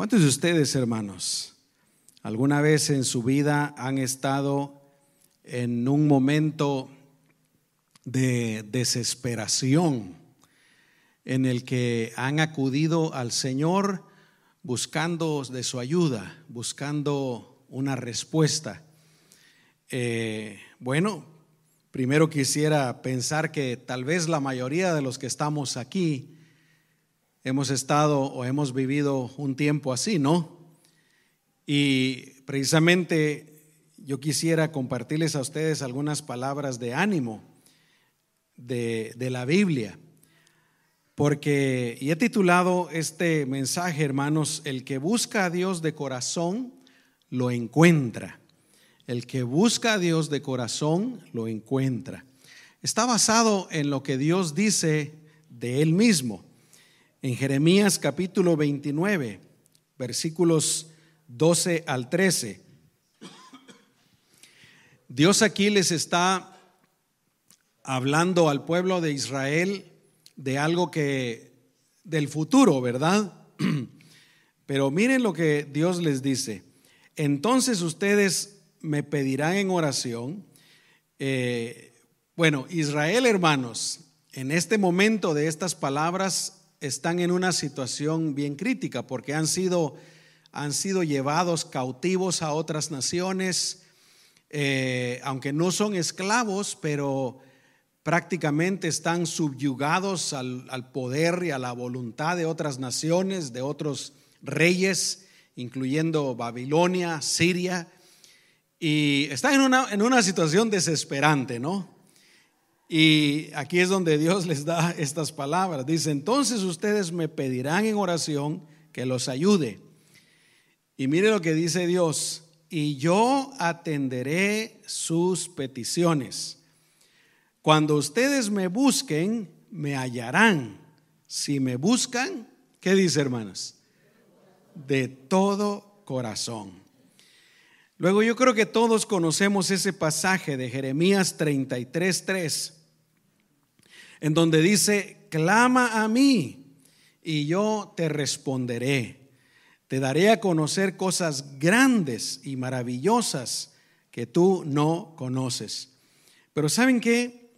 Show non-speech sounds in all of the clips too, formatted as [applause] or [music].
¿Cuántos de ustedes, hermanos, alguna vez en su vida han estado en un momento de desesperación en el que han acudido al Señor buscando de su ayuda, buscando una respuesta? Eh, bueno, primero quisiera pensar que tal vez la mayoría de los que estamos aquí, hemos estado o hemos vivido un tiempo así, ¿no? Y precisamente yo quisiera compartirles a ustedes algunas palabras de ánimo de, la Biblia, porque y he titulado este mensaje, hermanos, el que busca a Dios de corazón, lo encuentra. El que busca a Dios de corazón, lo encuentra. Está basado en lo que Dios dice de Él mismo en Jeremías capítulo 29, versículos 12 al 13. Dios aquí les está hablando al pueblo de Israel de algo que del futuro, ¿verdad? [clears throat] Pero miren lo que Dios les dice. Entonces ustedes me pedirán en oración. Eh, bueno, Israel, hermanos, en este momento de estas palabras están en una situación bien crítica porque han sido, han sido llevados cautivos a otras naciones, eh, aunque no son esclavos, pero prácticamente están subyugados al, al, poder y a la voluntad de otras naciones, de otros reyes, incluyendo Babilonia, Siria, y están en una, en una situación desesperante, ¿no? Y aquí es donde Dios les da estas palabras. Dice, entonces ustedes me pedirán en oración que los ayude. Y mire lo que dice Dios, y yo atenderé sus peticiones. Cuando ustedes me busquen, me hallarán. Si me buscan, ¿qué dice hermanos? De todo corazón. Luego yo creo que todos conocemos ese pasaje de Jeremías 33.3 en donde dice, clama a mí y yo te responderé. Te daré a conocer cosas grandes y maravillosas que tú no conoces. Pero ¿saben qué?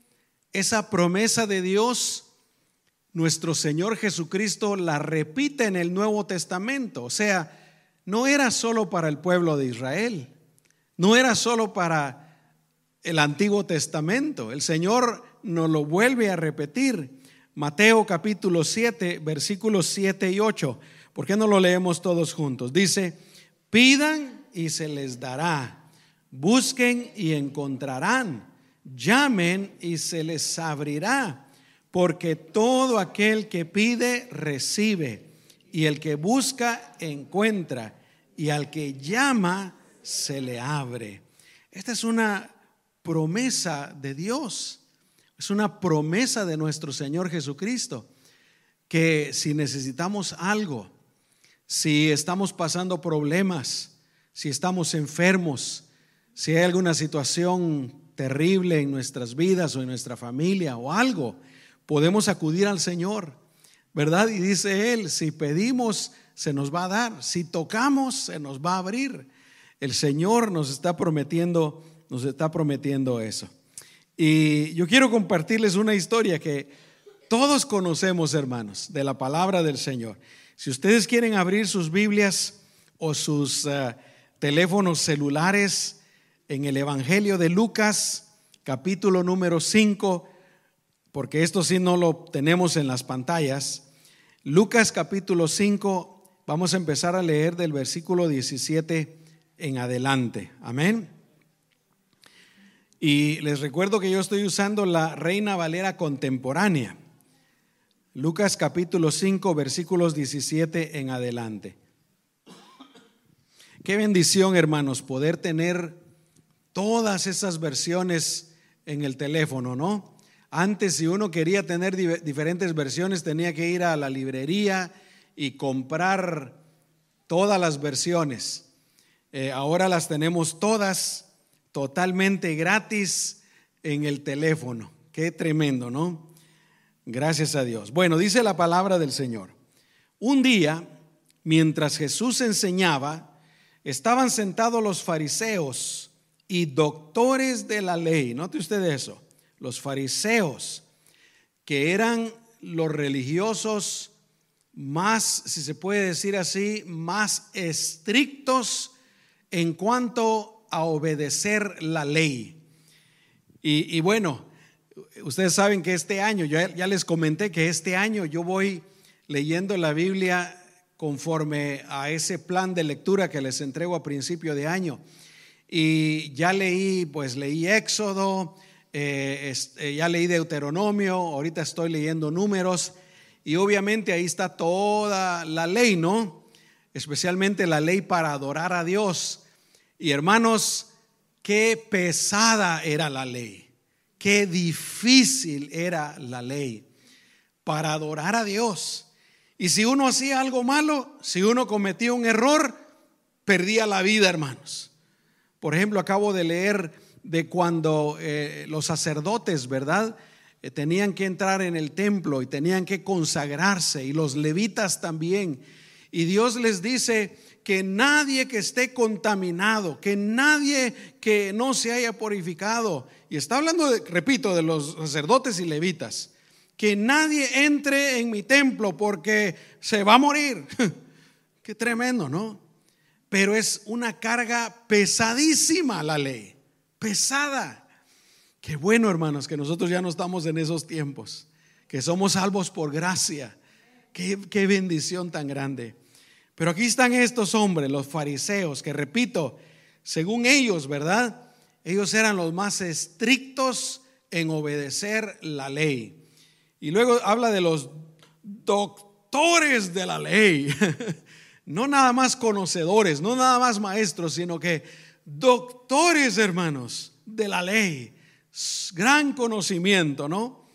Esa promesa de Dios, nuestro Señor Jesucristo la repite en el Nuevo Testamento. O sea, no era solo para el pueblo de Israel, no era solo para el Antiguo Testamento. El Señor nos lo vuelve a repetir. Mateo capítulo 7, versículos 7 y 8. ¿Por qué no lo leemos todos juntos? Dice, pidan y se les dará, busquen y encontrarán, llamen y se les abrirá, porque todo aquel que pide recibe, y el que busca encuentra, y al que llama se le abre. Esta es una promesa de Dios. Es una promesa de nuestro Señor Jesucristo, que si necesitamos algo, si estamos pasando problemas, si estamos enfermos, si hay alguna situación terrible en nuestras vidas o en nuestra familia o algo, podemos acudir al Señor, ¿verdad? Y dice Él, si pedimos, se nos va a dar, si tocamos, se nos va a abrir. El Señor nos está prometiendo, nos está prometiendo eso. Y yo quiero compartirles una historia que todos conocemos, hermanos, de la palabra del Señor. Si ustedes quieren abrir sus Biblias o sus eh, teléfonos celulares en el Evangelio de Lucas, capítulo número 5, porque esto sí no lo tenemos en las pantallas. Lucas capítulo 5, vamos a empezar a leer del versículo 17 en adelante. Amén. Y les recuerdo que yo estoy usando la Reina Valera contemporánea. Lucas capítulo 5 versículos 17 en adelante. Qué bendición, hermanos, poder tener todas esas versiones en el teléfono, ¿no? Antes, si uno quería tener diferentes versiones, tenía que ir a la librería y comprar todas las versiones. Eh, ahora las tenemos todas totalmente gratis en el teléfono. Qué tremendo, ¿no? Gracias a Dios. Bueno, dice la palabra del Señor. Un día mientras Jesús enseñaba, estaban sentados los fariseos y doctores de la ley. Note usted eso, los fariseos, que eran los religiosos más, si se puede decir así, más estrictos en cuanto a obedecer la ley. Y, bueno, ustedes saben que este año, ya les comenté que este año yo voy leyendo la Biblia conforme a ese plan de lectura que les entrego a principio de año. Y ya leí, pues leí Éxodo, eh, eh, ya leí Deuteronomio, ahorita estoy leyendo números y obviamente ahí está toda la ley, ¿no? Especialmente la ley para adorar a Dios. Y hermanos, qué pesada era la ley, qué difícil era la ley para adorar a Dios. Y si uno hacía algo malo, si uno cometía un error, perdía la vida, hermanos. Por ejemplo, acabo de leer de cuando eh, los sacerdotes, ¿verdad? Eh, tenían que entrar en el templo y tenían que consagrarse, y los levitas también. Y Dios les dice que nadie que esté contaminado, que nadie que no se haya purificado, y está hablando, de, repito, de los sacerdotes y levitas, que nadie entre en mi templo porque se va a morir. [laughs] Qué tremendo, ¿no? Pero es una carga pesadísima la ley pesada. Qué bueno, hermanos, que nosotros ya no estamos en esos tiempos, que somos salvos por gracia. Qué, qué bendición tan grande. Pero aquí están estos hombres, los fariseos, que repito, según ellos, ¿verdad? Ellos eran los más estrictos en obedecer la ley. Y luego habla de los doctores de la ley. [laughs] No nada más conocedores, no nada más maestros, sino que doctores, hermanos, de la ley. Gran conocimiento, ¿no?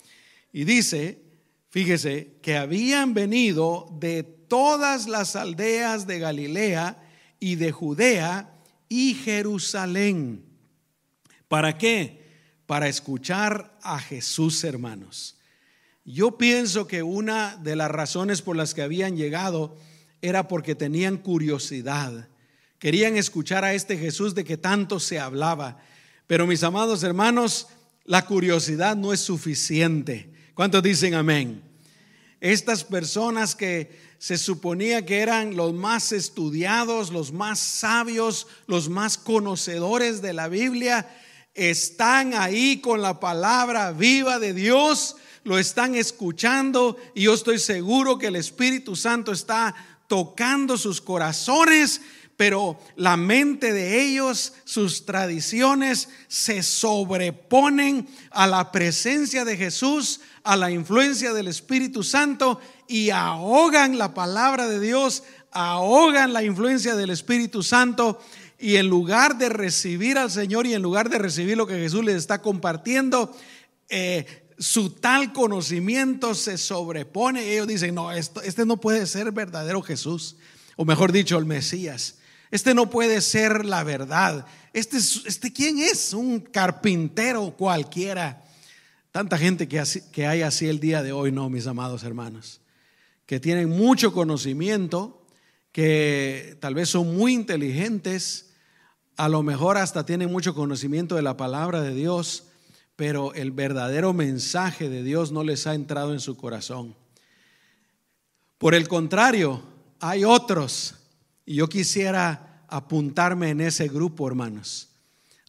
Y dice, fíjese, que habían venido de todas las aldeas de Galilea y de Judea y Jerusalén. ¿Para qué? Para escuchar a Jesús, hermanos. Yo pienso que una de las razones por las que habían llegado era porque tenían curiosidad Querían escuchar a este Jesús de que tanto se hablaba. Pero mis amados hermanos, la curiosidad no es suficiente. ¿Cuántos dicen amén? Estas personas que se suponía que eran los más estudiados, los más sabios, los más conocedores de la Biblia, están ahí con la palabra viva de Dios, lo están escuchando y yo estoy seguro que el Espíritu Santo está tocando sus corazones pero la mente de ellos, sus tradiciones se sobreponen a la presencia de Jesús, a la influencia del Espíritu Santo y ahogan la palabra de Dios, ahogan la influencia del Espíritu Santo y en lugar de recibir al Señor y en lugar de recibir lo que Jesús les está compartiendo, eh, su tal conocimiento se sobrepone. Ellos dicen, no, esto, este no puede ser verdadero Jesús, o mejor dicho, el Mesías. Este no puede ser la verdad. Este, este ¿quién es? Un carpintero cualquiera. Tanta gente que, que hay así el día de hoy, no, mis amados hermanos, que tienen mucho conocimiento, que tal vez son muy inteligentes, a lo mejor hasta tienen mucho conocimiento de la palabra de Dios, pero el verdadero mensaje de Dios no les ha entrado en su corazón. Por el contrario, hay otros y yo quisiera apuntarme en ese grupo, hermanos.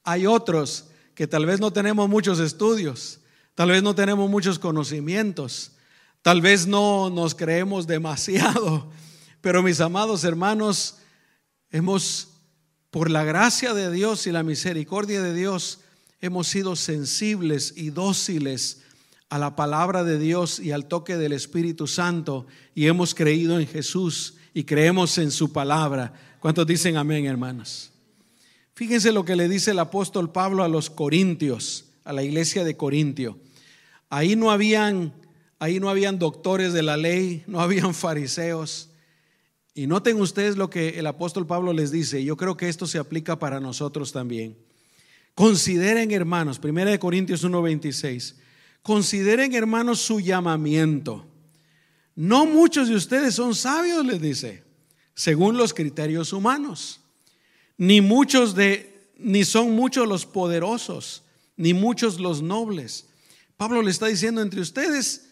Hay otros que tal vez no tenemos muchos estudios, tal vez no tenemos muchos conocimientos, tal vez no nos creemos demasiado, [laughs] pero mis amados hermanos, hemos, por la gracia de Dios y la misericordia de Dios, hemos sido sensibles y dóciles a la palabra de Dios y al toque del Espíritu Santo y hemos creído en Jesús y creemos en su palabra. ¿Cuántos dicen amén, hermanos? Fíjense lo que le dice el apóstol Pablo a los corintios, a la iglesia de Corintio. Ahí no habían, ahí no habían doctores de la ley, no habían fariseos. Y noten ustedes lo que el apóstol Pablo les dice. Yo creo que esto se aplica para nosotros también. Consideren, hermanos, 1 Corintios 1:26. Consideren, hermanos, su llamamiento. No muchos de ustedes son sabios, les dice. según los criterios humanos. Ni muchos de ni son muchos los poderosos, ni muchos los nobles. Pablo le está diciendo entre ustedes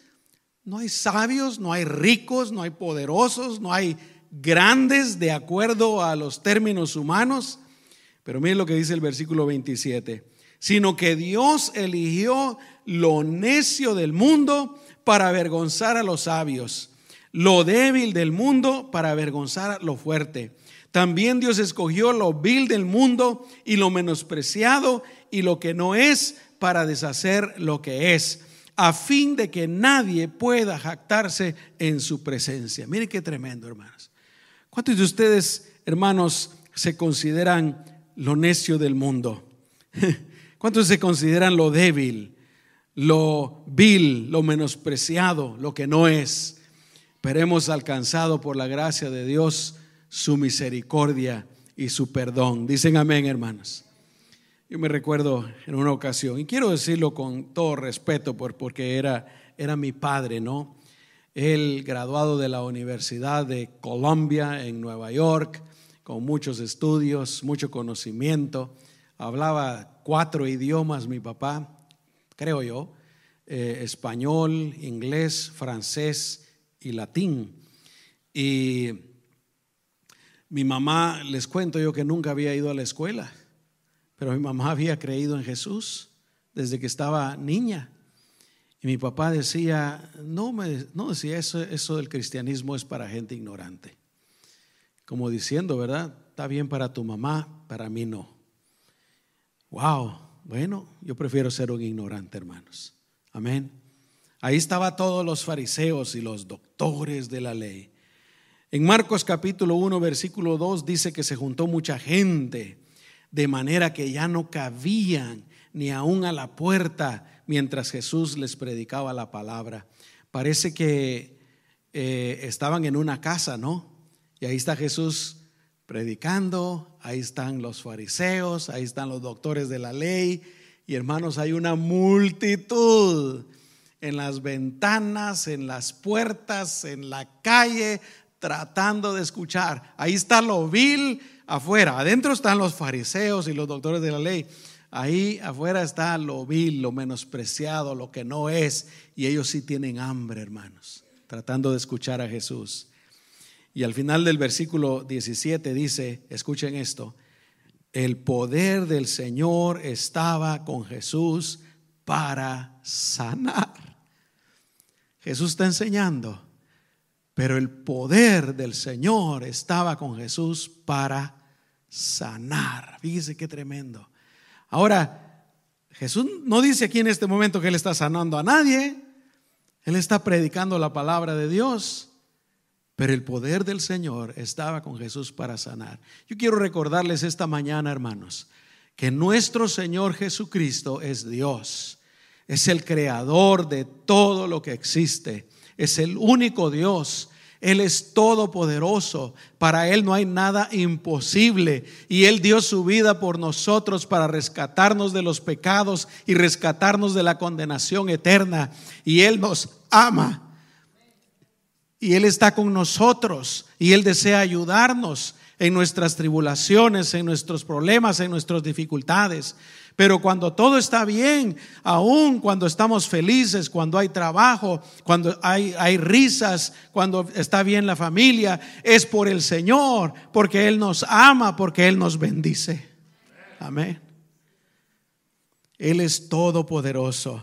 no hay sabios, no hay ricos, no hay poderosos, no hay grandes de acuerdo a los términos humanos. Pero miren lo que dice el versículo 27, sino que Dios eligió lo necio del mundo para avergonzar a los sabios, lo débil del mundo para avergonzar a lo fuerte. También Dios escogió lo vil del mundo y lo menospreciado y lo que no es para deshacer lo que es, a fin de que nadie pueda jactarse en su presencia. Mire qué tremendo, hermanos. ¿Cuántos de ustedes, hermanos, se consideran lo necio del mundo? [laughs] ¿Cuántos se consideran lo débil, lo vil, lo menospreciado, lo que no es? Pero hemos alcanzado por la gracia de Dios su misericordia y su perdón. Dicen amén, hermanos. Yo me recuerdo en una ocasión, y quiero decirlo con todo respeto porque era, era mi padre, ¿no? Él graduado de la Universidad de Columbia en Nueva York, con muchos estudios, mucho conocimiento. Hablaba cuatro idiomas mi papá, creo yo, eh, español, inglés, francés y latín. Y mi mamá, les cuento yo que nunca había ido a la escuela, pero mi mamá [laughs] había creído en Jesús desde que estaba niña. Y mi papá decía, no, me, no decía eso, eso del cristianismo es para gente ignorante. Como diciendo, ¿verdad? Está bien para tu mamá, para mí no. Wow, bueno, yo prefiero ser un ignorante, hermanos. Amén. Ahí estaban todos los fariseos y los doctores de la ley. En Marcos capítulo 1, versículo 2 dice que se juntó mucha gente, de manera que ya no cabían ni aún a la puerta mientras Jesús les predicaba la palabra. Parece que eh, estaban en una casa, ¿no? Y ahí está Jesús predicando, ahí están los fariseos, ahí están los doctores de la ley, y hermanos, hay una multitud en las ventanas, en las puertas, en la calle, tratando de escuchar. Ahí está lo vil afuera. Adentro están los fariseos y los doctores de la ley. Ahí afuera está lo vil, lo menospreciado, lo que no es. Y ellos sí tienen hambre, hermanos, tratando de escuchar a Jesús. Y al final del versículo 17 dice, escuchen esto, el poder del Señor estaba con Jesús para sanar. Jesús está enseñando pero el poder del Señor estaba con Jesús para sanar. Fíjese qué tremendo. Ahora, Jesús no dice aquí en este momento que Él está sanando a nadie. Él está predicando la palabra de Dios. Pero el poder del Señor estaba con Jesús para sanar. Yo quiero recordarles esta mañana, hermanos, que nuestro Señor Jesucristo es Dios. Es el creador de todo lo que existe es el único Dios. Él es todopoderoso. Para Él no hay nada imposible. Y Él dio su vida por nosotros para rescatarnos de los pecados y rescatarnos de la condenación eterna. Y Él nos ama. Y Él está con nosotros. Y Él desea ayudarnos en nuestras tribulaciones, en nuestros problemas, en nuestras dificultades. Pero cuando todo está bien, aún cuando estamos felices, cuando hay trabajo, cuando hay, hay risas, cuando está bien la familia, es por el Señor, porque Él nos ama, porque Él nos bendice. Amén. Él es todopoderoso.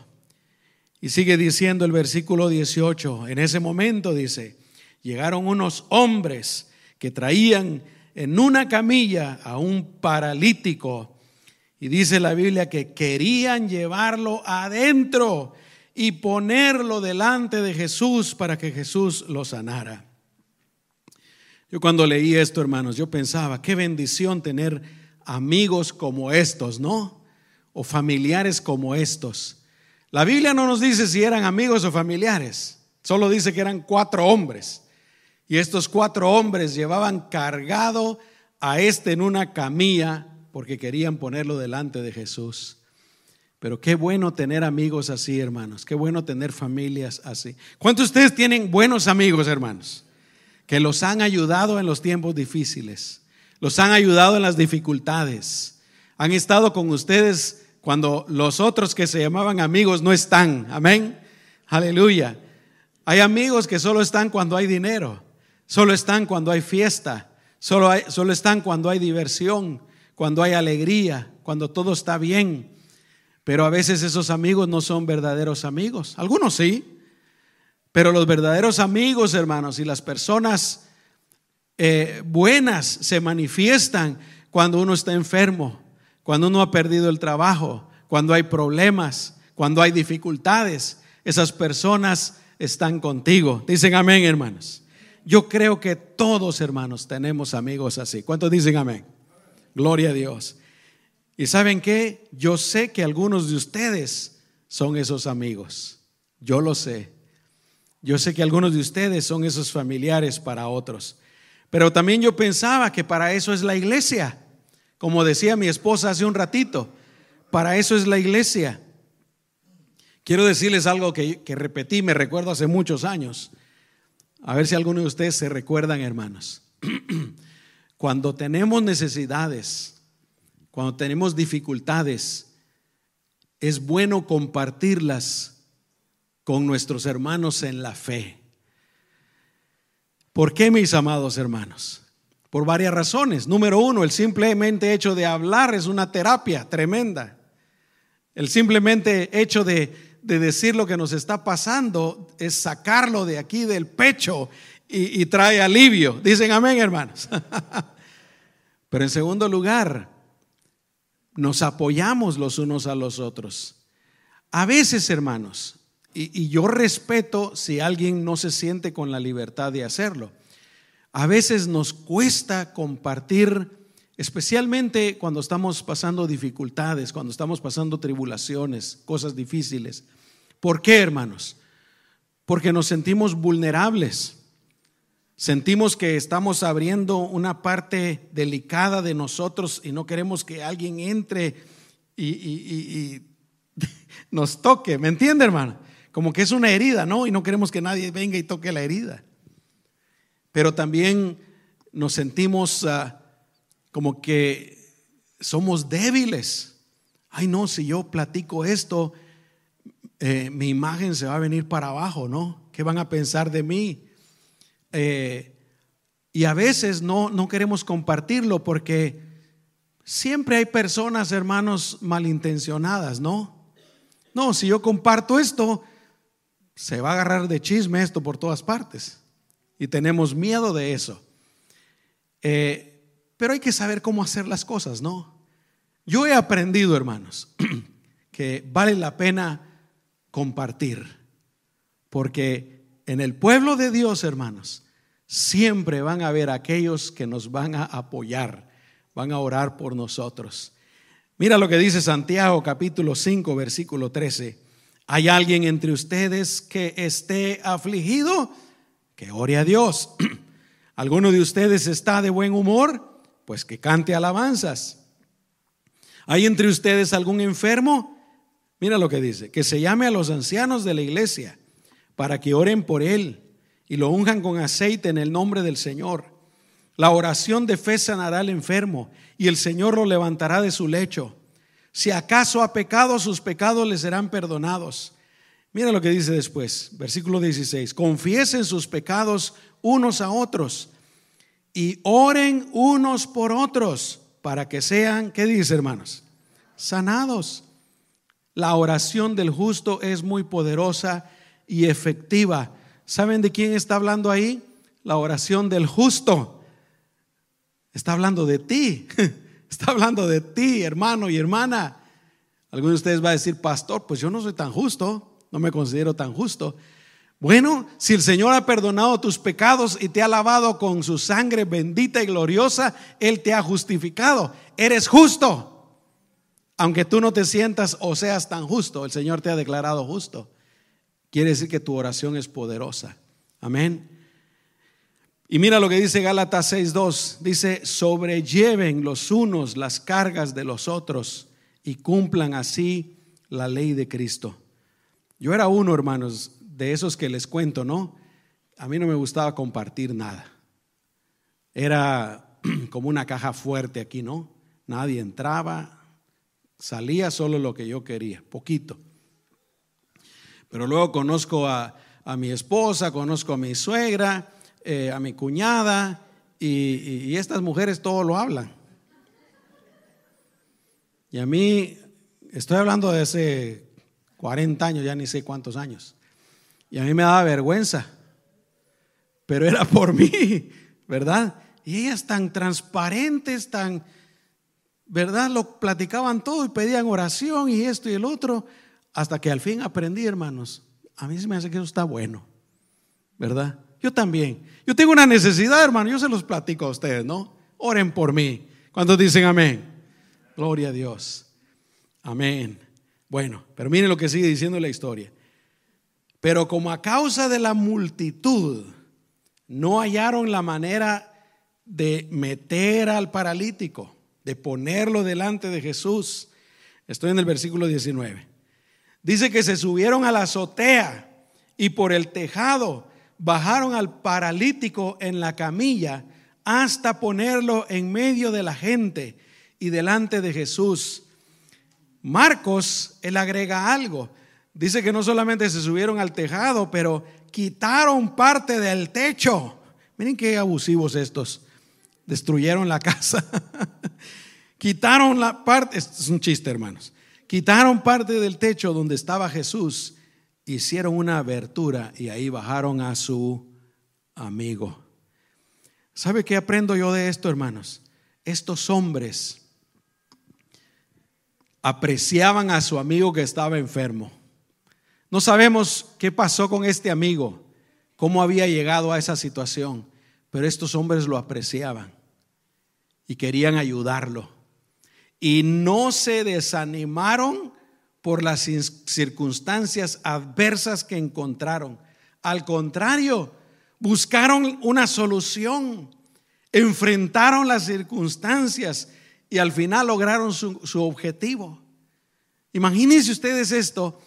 Y sigue diciendo el versículo 18, en ese momento dice, llegaron unos hombres que traían en una camilla a un paralítico y dice la Biblia que querían llevarlo adentro y ponerlo delante de Jesús para que Jesús lo sanara. Yo cuando leí esto, hermanos, yo pensaba, qué bendición tener amigos como estos, ¿no? O familiares como estos. La Biblia no nos dice si eran amigos o familiares, solo dice que eran cuatro hombres. Y estos cuatro hombres llevaban cargado a este en una camilla porque querían ponerlo delante de Jesús. Pero qué bueno tener amigos así, hermanos. Qué bueno tener familias así. ¿Cuántos de ustedes tienen buenos amigos, hermanos? que los han ayudado en los tiempos difíciles, los han ayudado en las dificultades, han estado con ustedes cuando los otros que se llamaban amigos no están. Amén. Aleluya. Hay amigos que solo están cuando hay dinero, solo están cuando hay fiesta, solo, solo están cuando hay diversión, cuando hay alegría, cuando todo está bien. Pero a veces esos amigos no son verdaderos amigos. Algunos sí, pero los verdaderos amigos, hermanos, y las personas eh, buenas se manifiestan cuando uno está enfermo, cuando uno ha perdido el trabajo, cuando hay problemas, cuando hay dificultades. Esas personas están contigo. Dicen amén, hermanos. Yo creo que todos, hermanos, tenemos amigos así. ¿Cuántos dicen amén? Gloria a Dios. Y saben qué? Yo sé que algunos de ustedes son esos amigos. Yo lo sé. Yo sé que algunos de ustedes son esos familiares para otros. Pero también yo pensaba que para eso es la iglesia. Como decía mi esposa hace un ratito, para eso es la iglesia. Quiero decirles algo que, repetí, me recuerdo hace muchos años. A ver si alguno de ustedes se recuerdan, hermanos. [clears throat] Cuando tenemos necesidades, cuando tenemos dificultades, es bueno compartirlas con nuestros hermanos en la fe. ¿Por qué, mis amados hermanos? Por varias razones. Número uno, el simplemente hecho de hablar es una terapia tremenda. El simplemente hecho de, decir lo que nos está pasando es sacarlo de aquí del pecho y, y trae alivio. Dicen amén, hermanos. [laughs] Pero en segundo lugar, nos apoyamos los unos a los otros. A veces, hermanos, y, yo respeto si alguien no se siente con la libertad de hacerlo. A veces nos cuesta compartir, especialmente cuando estamos pasando dificultades, cuando estamos pasando tribulaciones, cosas difíciles. ¿Por qué, hermanos? Porque nos sentimos vulnerables. Sentimos que estamos abriendo una parte delicada de nosotros y no queremos que alguien entre y, [laughs] nos toque. ¿Me entiende, hermano? Como que es una herida, ¿no? Y no queremos que nadie venga y toque la herida pero también nos sentimos ah, como que somos débiles. Ay, no, si yo platico esto, eh, mi imagen se va a venir para abajo, ¿no? ¿Qué van a pensar de mí? Eh, y a veces no, no queremos compartirlo porque siempre hay personas, hermanos, malintencionadas, ¿no? No, si yo comparto esto, se va a agarrar de chisme esto por todas partes y tenemos miedo de eso. Eh, pero hay que saber cómo hacer las cosas, ¿no? Yo he aprendido, hermanos, [clears throat] que vale la pena compartir, porque en el pueblo de Dios, hermanos, siempre van a haber aquellos que nos van a apoyar, van a orar por nosotros. Mira lo que dice Santiago capítulo 5, versículo 13. ¿Hay alguien entre ustedes que esté afligido? Que ore a Dios. [clears throat] ¿Alguno de ustedes está de buen humor? Pues que cante alabanzas. ¿Hay entre ustedes algún enfermo? Mira lo que dice, que se llame a los ancianos de la iglesia para que oren por él y lo unjan con aceite en el nombre del Señor. La oración de fe sanará al enfermo y el Señor lo levantará de su lecho. Si acaso ha pecado, sus pecados le serán perdonados. Mira lo que dice después, versículo 16. Confiesen sus pecados unos a otros y oren unos por otros para que sean, ¿qué dice hermanos? Sanados. La oración del justo es muy poderosa y efectiva. ¿Saben de quién está hablando ahí? La oración del justo. Está hablando de ti. [laughs] Está hablando de ti, hermano y hermana. Algunos de ustedes va a decir, pastor, pues yo no soy tan justo no me considero tan justo. Bueno, si el Señor ha perdonado tus pecados y te ha lavado con su sangre bendita y gloriosa, Él te ha justificado. Eres justo. Aunque tú no te sientas o seas tan justo, el Señor te ha declarado justo. Quiere decir que tu oración es poderosa. Amén. Y mira lo que dice Gálatas 6:2. Dice, sobrelleven los unos las cargas de los otros y cumplan así la ley de Cristo. Yo era uno, hermanos, de esos que les cuento, ¿no? A mí no me gustaba compartir nada. era [clears throat] como una caja fuerte aquí, ¿no? Nadie entraba, salía solo lo que yo quería, poquito. Pero luego conozco a, mi esposa, conozco a mi suegra, eh, a mi cuñada, y, y estas mujeres todo lo hablan. Y a mí, estoy hablando de hace 40 años, ya ni sé cuántos años. Y a mí me daba vergüenza, pero era por mí, ¿verdad? Y ellas tan transparentes, tan, ¿verdad? Lo platicaban todo y pedían oración y esto y el otro, hasta que al fin aprendí, hermanos. A mí se me hace que eso está bueno, ¿verdad? Yo también. Yo tengo una necesidad, hermano, yo se los platico a ustedes, ¿no? Oren por mí. ¿Cuántos dicen amén? Gloria a Dios. Amén. Bueno, pero miren lo que sigue diciendo la historia. Pero como a causa de la multitud no hallaron la manera de meter al paralítico, de ponerlo delante de Jesús. Estoy en el versículo 19. Dice que se subieron a la azotea y por el tejado bajaron al paralítico en la camilla hasta ponerlo en medio de la gente y delante de Jesús. Marcos, él agrega algo. Dice que no solamente se subieron al tejado, pero quitaron parte del techo. Miren qué abusivos estos. Destruyeron la casa. [laughs] quitaron la parte, es un chiste hermanos. Quitaron parte del techo donde estaba Jesús, hicieron una abertura y ahí bajaron a su amigo. ¿Sabe qué aprendo yo de esto, hermanos? Estos hombres apreciaban a su amigo que estaba enfermo. No sabemos qué pasó con este amigo, cómo había llegado a esa situación, pero estos hombres lo apreciaban y querían ayudarlo. Y no se desanimaron por las circunstancias adversas que encontraron. Al contrario, buscaron una solución, enfrentaron las circunstancias y al final lograron su, objetivo. Imagínense ustedes esto.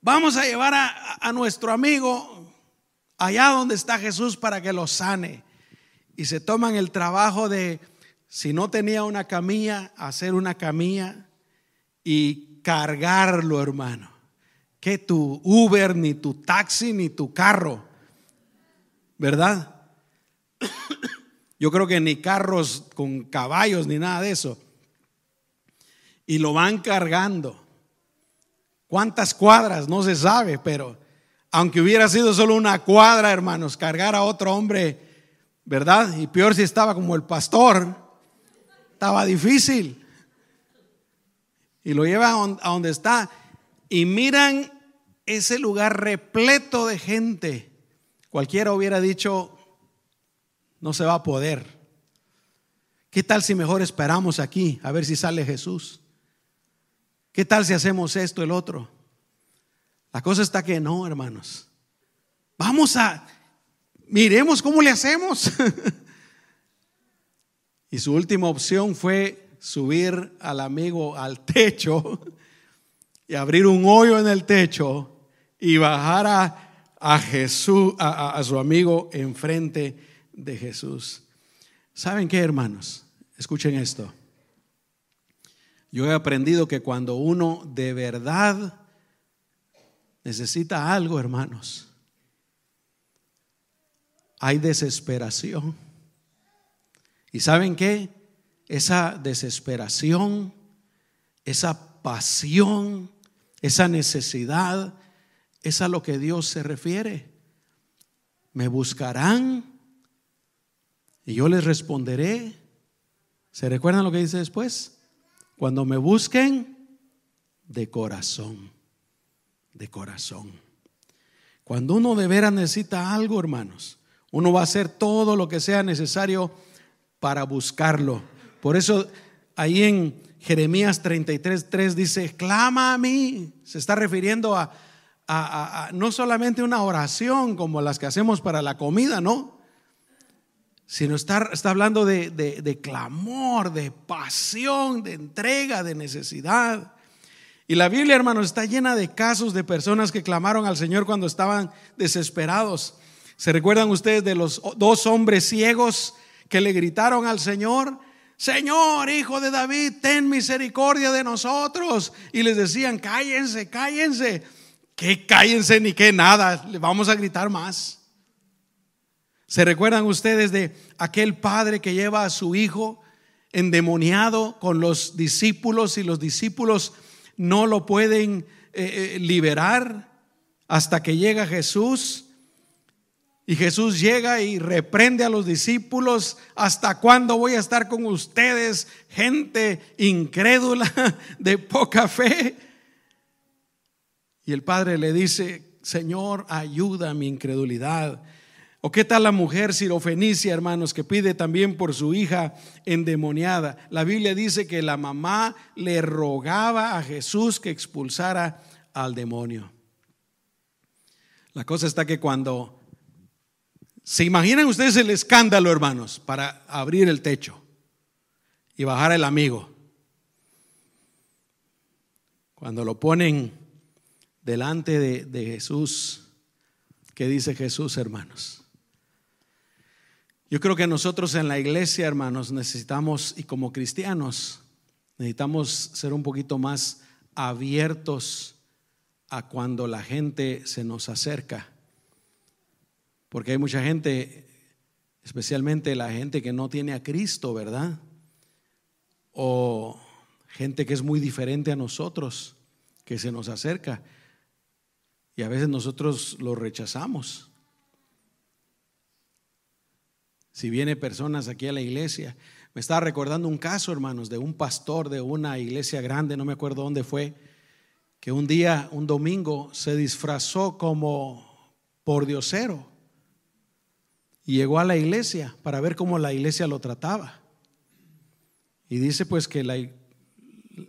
Vamos a llevar a, a nuestro amigo allá donde está Jesús para que lo sane. Y se toman el trabajo de, si no tenía una camilla, hacer una camilla y cargarlo, hermano. Que tu Uber, ni tu taxi, ni tu carro. ¿Verdad? Yo creo que ni carros con caballos ni nada de eso. Y lo van cargando. ¿Cuántas cuadras? No se sabe, pero aunque hubiera sido solo una cuadra, hermanos, cargar a otro hombre, ¿verdad? Y peor si estaba como el pastor, estaba difícil. Y lo lleva a donde está. Y miran ese lugar repleto de gente. Cualquiera hubiera dicho, no se va a poder. ¿Qué tal si mejor esperamos aquí a ver si sale Jesús? ¿Qué tal si hacemos esto, el otro? La cosa está que no, hermanos. Vamos a, miremos cómo le hacemos. [laughs] y su última opción fue subir al amigo al techo y abrir un hoyo en el techo y bajar a, Jesús, a, a su amigo enfrente de Jesús. ¿Saben qué, hermanos? Escuchen esto. Yo he aprendido que cuando uno de verdad necesita algo, hermanos, hay desesperación. ¿Y saben qué? Esa desesperación, esa pasión, esa necesidad, es a lo que Dios se refiere. Me buscarán y yo les responderé. ¿Se recuerdan lo que dice después? Cuando me busquen de corazón, de corazón. Cuando uno de veras necesita algo, hermanos, uno va a hacer todo lo que sea necesario para buscarlo. Por eso ahí en Jeremías 33, 3 dice, clama a mí. Se está refiriendo a, a, no solamente una oración como las que hacemos para la comida, no, sino está, está hablando de, de, clamor, de pasión, de entrega, de necesidad. Y la Biblia, hermanos, está llena de casos de personas que clamaron al Señor cuando estaban desesperados. ¿Se recuerdan ustedes de los dos hombres ciegos que le gritaron al Señor, Señor, hijo de David, ten misericordia de nosotros. Y les decían, cállense, cállense. Que cállense ni que nada, le vamos a gritar más. ¿Se recuerdan ustedes de aquel padre que lleva a su hijo endemoniado con los discípulos y los discípulos no lo pueden eh, eh, liberar hasta que llega Jesús? Y Jesús llega y reprende a los discípulos, ¿hasta cuándo voy a estar con ustedes, gente incrédula, [laughs] de poca fe? Y el padre le dice, Señor, ayuda a mi incredulidad. ¿O qué tal la mujer sirofenicia, hermanos, que pide también por su hija endemoniada? La Biblia dice que la mamá le rogaba a Jesús que expulsara al demonio. La cosa está que cuando se imaginan ustedes el escándalo, hermanos, para abrir el techo y bajar el amigo. Cuando lo ponen delante de, de Jesús, ¿qué dice Jesús, hermanos? Yo creo que nosotros en la iglesia, hermanos, necesitamos, y como cristianos, necesitamos ser un poquito más abiertos a cuando la gente se nos acerca. Porque hay mucha gente, especialmente la gente que no tiene a Cristo, ¿verdad? O gente que es muy diferente a nosotros, que se nos acerca. Y a veces nosotros lo rechazamos si viene personas aquí a la iglesia. Me estaba recordando un caso, hermanos, de un pastor de una iglesia grande, no me acuerdo dónde fue, que un día, un domingo, se disfrazó como por diosero y llegó a la iglesia para ver cómo la iglesia lo trataba. Y dice pues que la,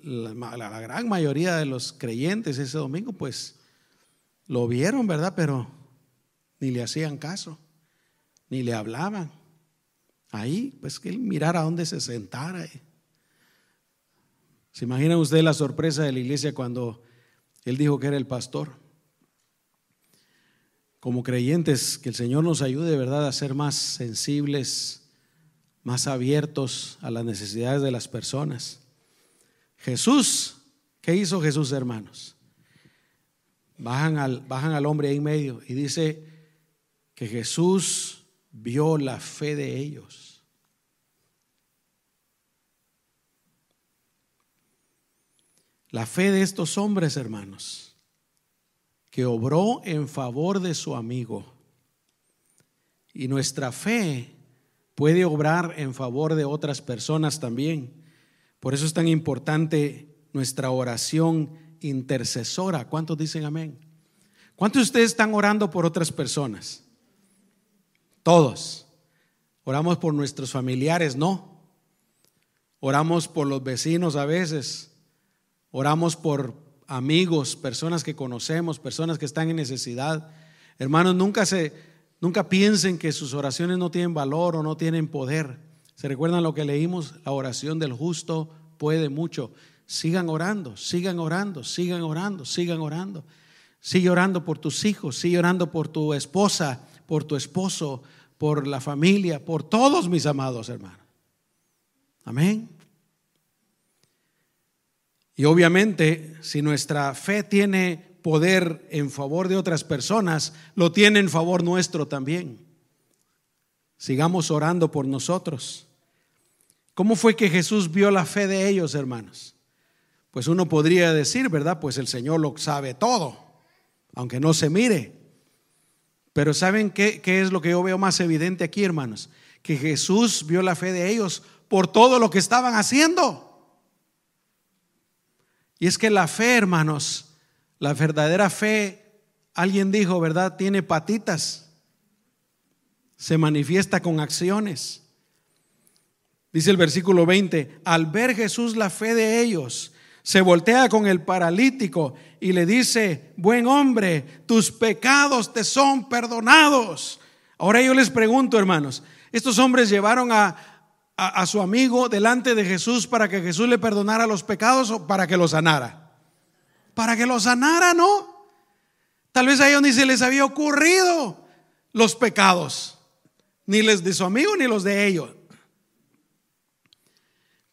la, la gran mayoría de los creyentes ese domingo pues lo vieron, ¿verdad? Pero ni le hacían caso, ni le hablaban. Ahí, pues que él mirara dónde se sentara. ¿Se imagina usted la sorpresa de la iglesia cuando él dijo que era el pastor? Como creyentes, que el Señor nos ayude, ¿verdad?, a ser más sensibles, más abiertos a las necesidades de las personas. Jesús, ¿qué hizo Jesús, hermanos? Bajan al, bajan al hombre ahí en medio y dice que Jesús vio la fe de ellos. La fe de estos hombres, hermanos, que obró en favor de su amigo. Y nuestra fe puede obrar en favor de otras personas también. Por eso es tan importante nuestra oración intercesora. ¿Cuántos dicen amén? ¿Cuántos de ustedes están orando por otras personas? Todos. Oramos por nuestros familiares, no. Oramos por los vecinos a veces. Oramos por amigos, personas que conocemos, personas que están en necesidad. Hermanos, nunca se nunca piensen que sus oraciones no tienen valor o no tienen poder. ¿Se recuerdan lo que leímos? La oración del justo puede mucho. Sigan orando, sigan orando, sigan orando, sigan orando. Sigue orando por tus hijos, sigue orando por tu esposa, por tu esposo, por la familia, por todos mis amados hermanos. Amén. Y obviamente, si nuestra fe tiene poder en favor de otras personas, lo tiene en favor nuestro también. Sigamos orando por nosotros. ¿Cómo fue que Jesús vio la fe de ellos, hermanos? Pues uno podría decir, ¿verdad? Pues el Señor lo sabe todo, aunque no se mire. Pero ¿saben qué, es lo que yo veo más evidente aquí, hermanos? Que Jesús vio la fe de ellos por todo lo que estaban haciendo. Y es que la fe, hermanos, la verdadera fe, alguien dijo, ¿verdad? Tiene patitas. Se manifiesta con acciones. Dice el versículo 20, al ver Jesús la fe de ellos, se voltea con el paralítico y le dice, buen hombre, tus pecados te son perdonados. Ahora yo les pregunto, hermanos, estos hombres llevaron a, a, su amigo delante de Jesús para que Jesús le perdonara los pecados o para que lo sanara? Para que lo sanara, ¿no? Tal vez a ellos ni se les había ocurrido los pecados, ni les de su amigo ni los de ellos.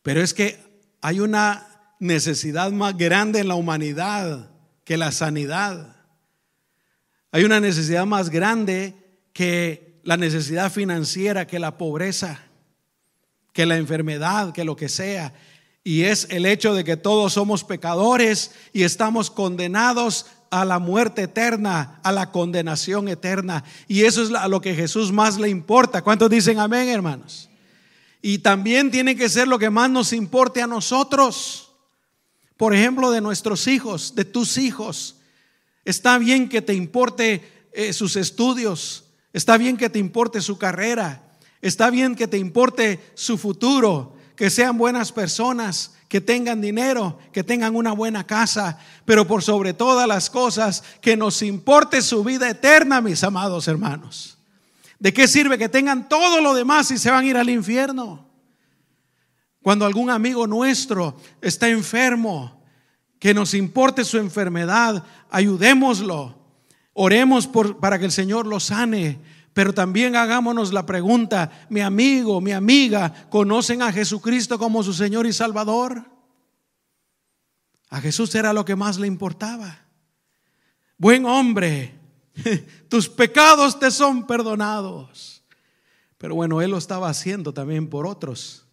Pero es que hay una necesidad más grande en la humanidad que la sanidad. Hay una necesidad más grande que la necesidad financiera, que la pobreza, que la enfermedad, que lo que sea. Y es el hecho de que todos somos pecadores y estamos condenados a la muerte eterna, a la condenación eterna. Y eso es a lo que Jesús más le importa. ¿Cuántos dicen amén, hermanos? Y también tiene que ser lo que más nos importe a nosotros. Por ejemplo, de nuestros hijos, de tus hijos. Está bien que te importe eh, sus estudios, está bien que te importe su carrera, está bien que te importe su futuro, que sean buenas personas, que tengan dinero, que tengan una buena casa, pero por sobre todas las cosas, que nos importe su vida eterna, mis amados hermanos. ¿De qué sirve que tengan todo lo demás y se van a ir al infierno? Cuando algún amigo nuestro está enfermo, que nos importe su enfermedad, ayudémoslo. Oremos para que el Señor lo sane. Pero también hagámonos la pregunta, mi amigo, mi amiga, ¿conocen a Jesucristo como su Señor y Salvador? A Jesús era lo que más le importaba. Buen hombre, [laughs] tus pecados te son perdonados. Pero bueno, Él lo estaba haciendo también por otros.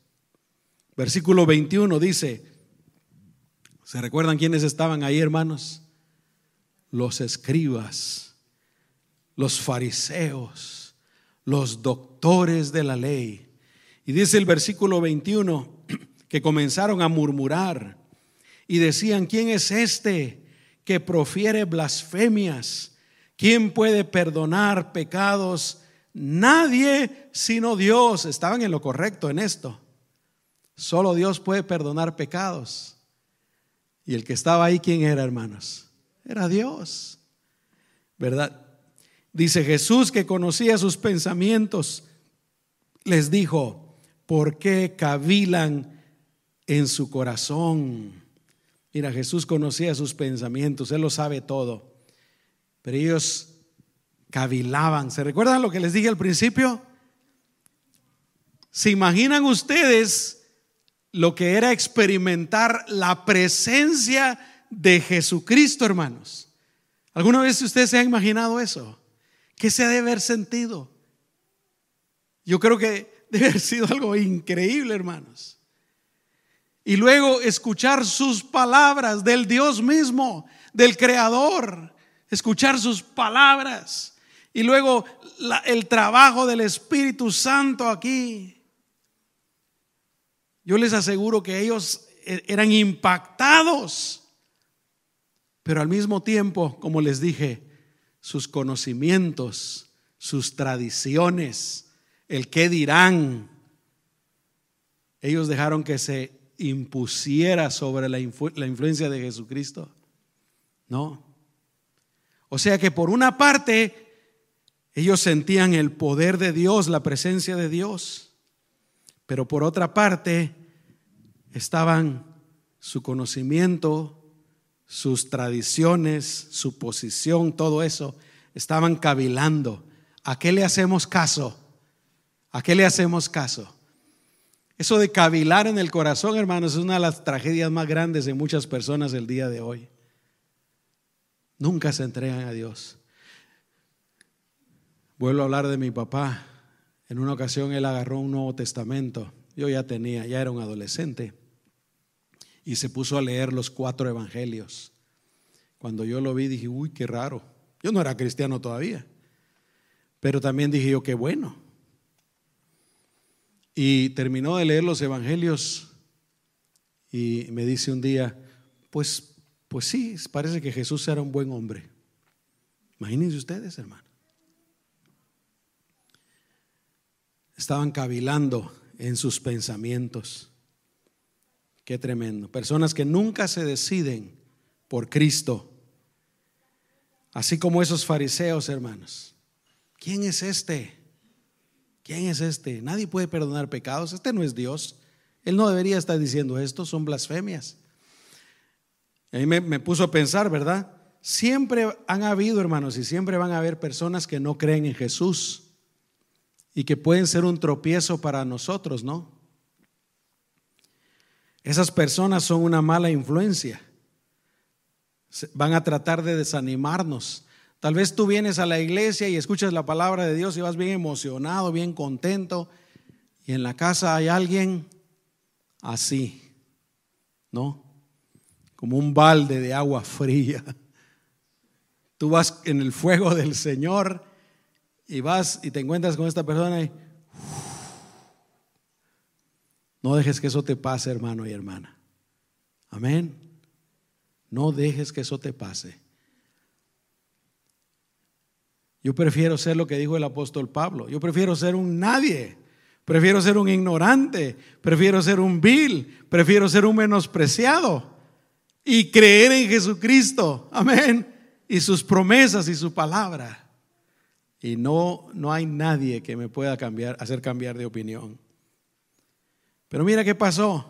Versículo 21 dice, ¿Se recuerdan quiénes estaban ahí, hermanos? Los escribas, los fariseos, los doctores de la ley. Y dice el versículo 21 [clears throat] que comenzaron a murmurar y decían, ¿quién es este que profiere blasfemias? ¿Quién puede perdonar pecados? Nadie sino Dios. Estaban en lo correcto en esto. Solo Dios puede perdonar pecados. Y el que estaba ahí, ¿quién era, hermanos? Era Dios. ¿Verdad? Dice Jesús que conocía sus pensamientos. Les dijo, ¿por qué cavilan en su corazón? Mira, Jesús conocía sus pensamientos, Él lo sabe todo. Pero ellos cavilaban. ¿Se recuerdan lo que les dije al principio? ¿Se imaginan ustedes lo que era experimentar la presencia de Jesucristo, hermanos. ¿Alguna vez usted se ha imaginado eso? ¿Qué se ha de haber sentido? Yo creo que debe haber sido algo increíble, hermanos. Y luego escuchar sus palabras del Dios mismo, del Creador, escuchar sus palabras. Y luego el trabajo del Espíritu Santo aquí. Yo les aseguro que ellos e-, eran impactados, pero al mismo tiempo, como les dije, sus conocimientos, sus tradiciones, el qué dirán, ellos dejaron que se impusiera sobre la, la influencia de Jesucristo. No. O sea que por una parte, ellos sentían el poder de Dios, la presencia de Dios, pero por otra parte, estaban su conocimiento, sus tradiciones, su posición, todo eso, estaban cavilando. ¿A qué le hacemos caso? ¿A qué le hacemos caso? Eso de cavilar en el corazón, hermanos, es una de las tragedias más grandes de muchas personas el día de hoy. Nunca se entregan a Dios. Vuelvo a hablar de mi papá. En una ocasión él agarró un Nuevo Testamento. Yo ya tenía, ya era un adolescente y se puso a leer los cuatro evangelios. Cuando yo lo vi dije, uy, qué raro. Yo no era cristiano todavía, pero también dije yo, qué bueno. Y terminó de leer los evangelios y me dice un día, pues, pues sí, parece que Jesús era un buen hombre. Imagínense ustedes, hermano. Estaban cavilando en sus pensamientos. Qué tremendo. Personas que nunca se deciden por Cristo. Así como esos fariseos, hermanos. ¿Quién es este? ¿Quién es este? Nadie puede perdonar pecados. Este no es Dios. Él no debería estar diciendo esto. Son blasfemias. A mí me, me puso a pensar, ¿verdad? Siempre han habido, hermanos, y siempre van a haber personas que no creen en Jesús y que pueden ser un tropiezo para nosotros, ¿no? Esas personas son una mala influencia. Van a tratar de desanimarnos. Tal vez tú vienes a la iglesia y escuchas la palabra de Dios y vas bien emocionado, bien contento, y en la casa hay alguien así, ¿no? Como un balde de agua fría. Tú vas en el fuego del Señor y vas y te encuentras con esta persona y no dejes que eso te pase, hermano y hermana. Amén. No dejes que eso te pase. Yo prefiero ser lo que dijo el apóstol Pablo. Yo prefiero ser un nadie. Prefiero ser un ignorante. Prefiero ser un vil. Prefiero ser un menospreciado. Y creer en Jesucristo. Amén. Y sus promesas y su palabra. Y no, no hay nadie que me pueda cambiar, hacer cambiar de opinión. Pero mira qué pasó.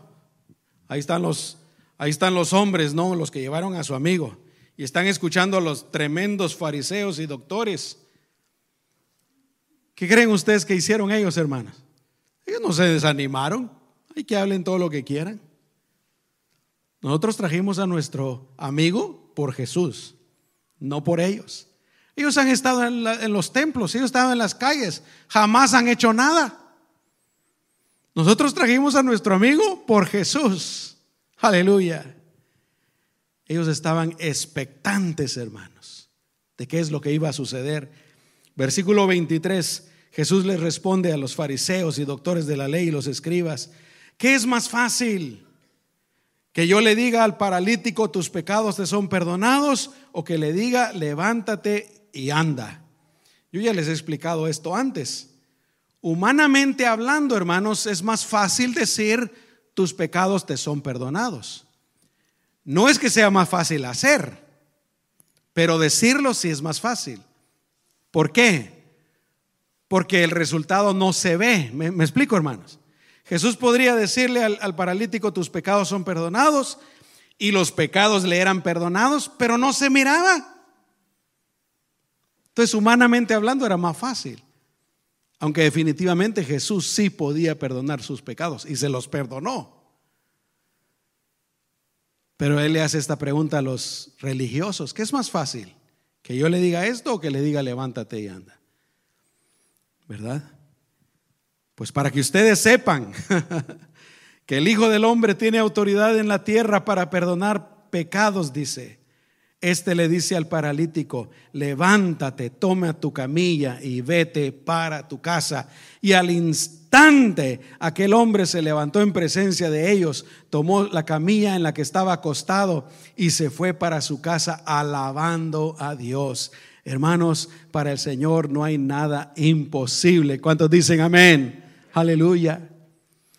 Ahí están los, ahí están los hombres, ¿no? Los que llevaron a su amigo. Y están escuchando a los tremendos fariseos y doctores. ¿Qué creen ustedes que hicieron ellos, hermanos? Ellos no se desanimaron. Hay que hablen todo lo que quieran. Nosotros trajimos a nuestro amigo por Jesús, no por ellos. Ellos han estado en, los templos, ellos estaban en las calles, jamás han hecho nada. Nosotros trajimos a nuestro amigo por Jesús. Aleluya. Ellos estaban expectantes, hermanos, de qué es lo que iba a suceder. Versículo 23, Jesús les responde a los fariseos y doctores de la ley y los escribas, ¿qué es más fácil? Que yo le diga al paralítico, tus pecados te son perdonados, o que le diga, levántate y anda. Yo ya les he explicado esto antes. Humanamente hablando, hermanos, es más fácil decir tus pecados te son perdonados. No es que sea más fácil hacer, pero decirlo sí es más fácil. ¿Por qué? Porque el resultado no se ve. ¿Me, explico, hermanos? Jesús podría decirle al, al paralítico, tus pecados son perdonados, y los pecados le eran perdonados, pero no se miraba. Entonces, humanamente hablando, era más fácil. Aunque definitivamente Jesús sí podía perdonar sus pecados y se los perdonó. Pero él le hace esta pregunta a los religiosos, ¿qué es más fácil? ¿Que yo le diga esto o que le diga levántate y anda? ¿Verdad? Pues para que ustedes sepan [laughs] que el Hijo del Hombre tiene autoridad en la tierra para perdonar pecados, dice. Este le dice al paralítico, levántate, toma tu camilla y vete para tu casa. Y al instante aquel hombre se levantó en presencia de ellos, tomó la camilla en la que estaba acostado y se fue para su casa alabando a Dios. Hermanos, para el Señor no hay nada imposible. ¿Cuántos dicen amén? Aleluya.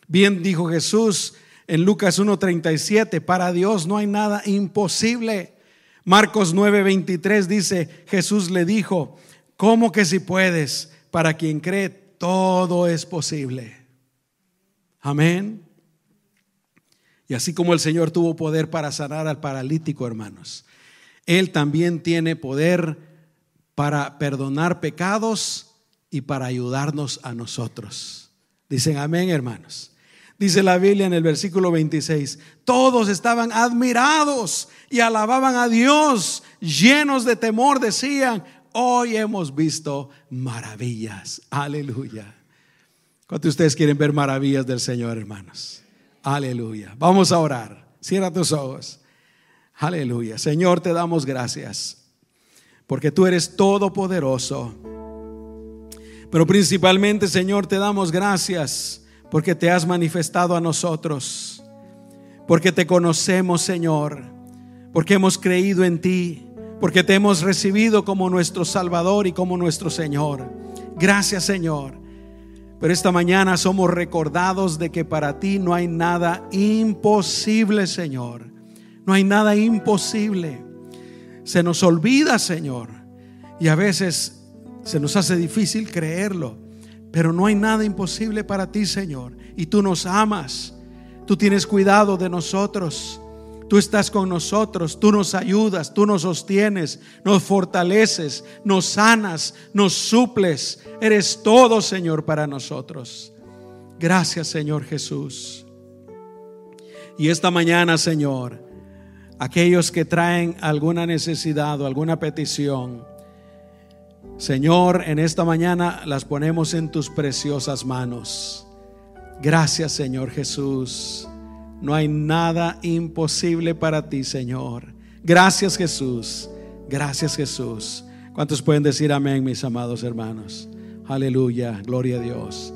Bien dijo Jesús en Lucas 1.37, para Dios no hay nada imposible. Marcos 9:23 dice, Jesús le dijo, ¿cómo que si puedes? Para quien cree, todo es posible. Amén. Y así como el Señor tuvo poder para sanar al paralítico, hermanos, Él también tiene poder para perdonar pecados y para ayudarnos a nosotros. Dicen amén, hermanos. Dice la Biblia en el versículo 26, todos estaban admirados y alababan a Dios, llenos de temor, decían, hoy hemos visto maravillas. Aleluya. ¿Cuántos de ustedes quieren ver maravillas del Señor, hermanos? Aleluya. Vamos a orar. Cierra tus ojos. Aleluya. Señor, te damos gracias porque tú eres todopoderoso. Pero principalmente, Señor, te damos gracias porque te has manifestado a nosotros, porque te conocemos, Señor, porque hemos creído en ti, porque te hemos recibido como nuestro Salvador y como nuestro Señor. Gracias, Señor. Pero esta mañana somos recordados de que para ti no hay nada imposible, Señor. No hay nada imposible. Se nos olvida, Señor. Y a veces se nos hace difícil creerlo. Pero no hay nada imposible para ti, Señor. Y tú nos amas. Tú tienes cuidado de nosotros. Tú estás con nosotros, tú nos ayudas, tú nos sostienes, nos fortaleces, nos sanas, nos suples. Eres todo, Señor, para nosotros. Gracias, Señor Jesús. Y esta mañana, Señor, aquellos que traen alguna necesidad o alguna petición, Señor, en esta mañana las ponemos en tus preciosas manos. Gracias, Señor Jesús. No hay nada imposible para ti, Señor. Gracias, Jesús. Gracias, Jesús. ¿Cuántos pueden decir amén, mis amados hermanos? Aleluya, gloria a Dios.